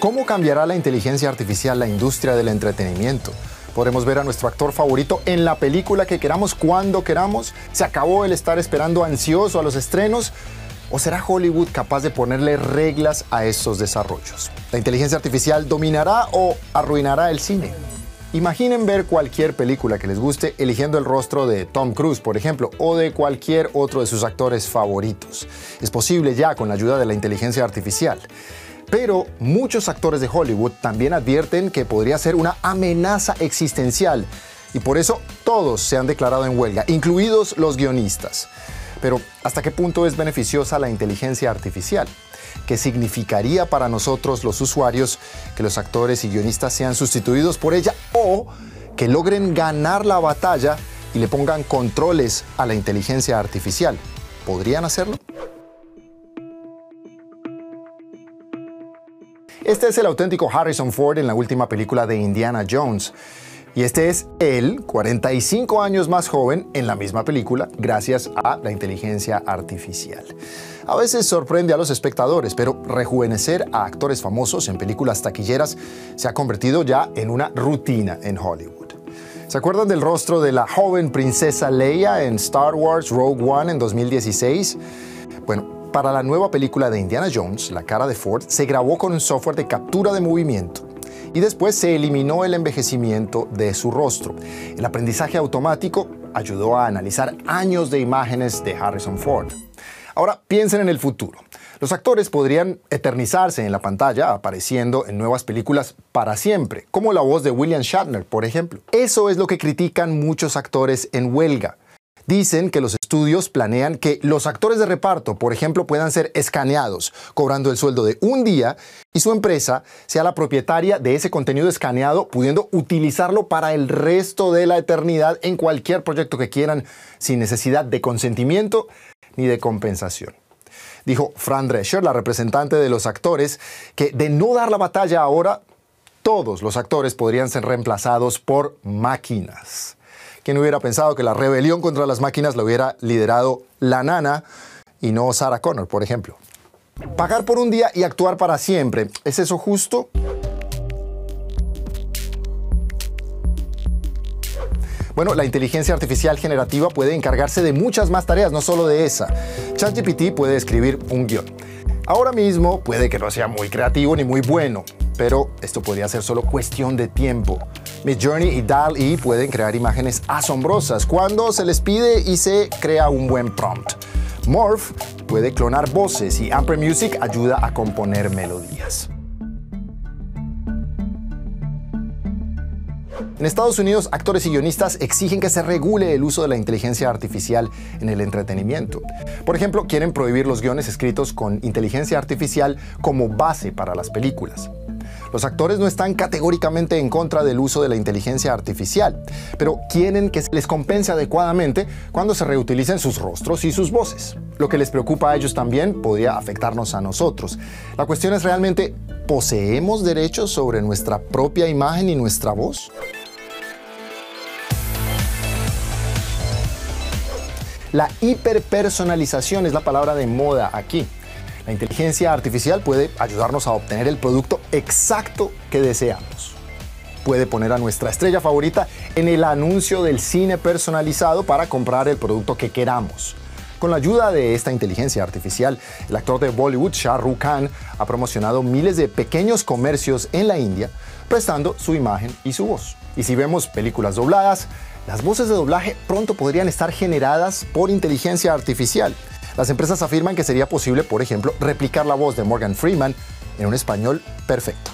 ¿Cómo cambiará la inteligencia artificial la industria del entretenimiento? Podremos ver a nuestro actor favorito en la película que queramos cuando queramos. ¿Se acabó el estar esperando ansioso a los estrenos? ¿O será Hollywood capaz de ponerle reglas a estos desarrollos? ¿La inteligencia artificial dominará o arruinará el cine? Imaginen ver cualquier película que les guste eligiendo el rostro de Tom Cruise, por ejemplo, o de cualquier otro de sus actores favoritos. Es posible ya con la ayuda de la inteligencia artificial. Pero muchos actores de Hollywood también advierten que podría ser una amenaza existencial y por eso todos se han declarado en huelga, incluidos los guionistas. Pero ¿hasta qué punto es beneficiosa la inteligencia artificial? ¿Qué significaría para nosotros los usuarios que los actores y guionistas sean sustituidos por ella o que logren ganar la batalla y le pongan controles a la inteligencia artificial? ¿Podrían hacerlo? Este es el auténtico Harrison Ford en la última película de Indiana Jones. Y este es él, 45 años más joven, en la misma película, gracias a la inteligencia artificial. A veces sorprende a los espectadores, pero rejuvenecer a actores famosos en películas taquilleras se ha convertido ya en una rutina en Hollywood. ¿Se acuerdan del rostro de la joven princesa Leia en Star Wars Rogue One en 2016? Para la nueva película de Indiana Jones, la cara de Ford se grabó con un software de captura de movimiento y después se eliminó el envejecimiento de su rostro. El aprendizaje automático ayudó a analizar años de imágenes de Harrison Ford. Ahora piensen en el futuro. Los actores podrían eternizarse en la pantalla apareciendo en nuevas películas para siempre, como la voz de William Shatner, por ejemplo. Eso es lo que critican muchos actores en huelga. Dicen que los estudios planean que los actores de reparto, por ejemplo, puedan ser escaneados, cobrando el sueldo de un día, y su empresa sea la propietaria de ese contenido escaneado, pudiendo utilizarlo para el resto de la eternidad en cualquier proyecto que quieran, sin necesidad de consentimiento ni de compensación. Dijo Fran Drescher, la representante de los actores, que de no dar la batalla ahora, todos los actores podrían ser reemplazados por máquinas. ¿Quién hubiera pensado que la rebelión contra las máquinas la hubiera liderado la nana y no Sarah Connor, por ejemplo? Pagar por un día y actuar para siempre, ¿es eso justo? Bueno, la inteligencia artificial generativa puede encargarse de muchas más tareas, no solo de esa. ChatGPT puede escribir un guion. Ahora mismo puede que no sea muy creativo ni muy bueno, pero esto podría ser solo cuestión de tiempo. Midjourney y DAL-E pueden crear imágenes asombrosas cuando se les pide y se crea un buen prompt. Morph puede clonar voces y Amper Music ayuda a componer melodías. En Estados Unidos, actores y guionistas exigen que se regule el uso de la inteligencia artificial en el entretenimiento. Por ejemplo, quieren prohibir los guiones escritos con inteligencia artificial como base para las películas. Los actores no están categóricamente en contra del uso de la inteligencia artificial, pero quieren que les compense adecuadamente cuando se reutilicen sus rostros y sus voces. Lo que les preocupa a ellos también podría afectarnos a nosotros. La cuestión es realmente, ¿poseemos derechos sobre nuestra propia imagen y nuestra voz? La hiperpersonalización es la palabra de moda aquí. La inteligencia artificial puede ayudarnos a obtener el producto exacto que deseamos. Puede poner a nuestra estrella favorita en el anuncio del cine personalizado para comprar el producto que queramos. Con la ayuda de esta inteligencia artificial, el actor de Bollywood Shah Rukh Khan ha promocionado miles de pequeños comercios en la India, prestando su imagen y su voz. Y si vemos películas dobladas, las voces de doblaje pronto podrían estar generadas por inteligencia artificial. Las empresas afirman que sería posible, por ejemplo, replicar la voz de Morgan Freeman en un español perfecto.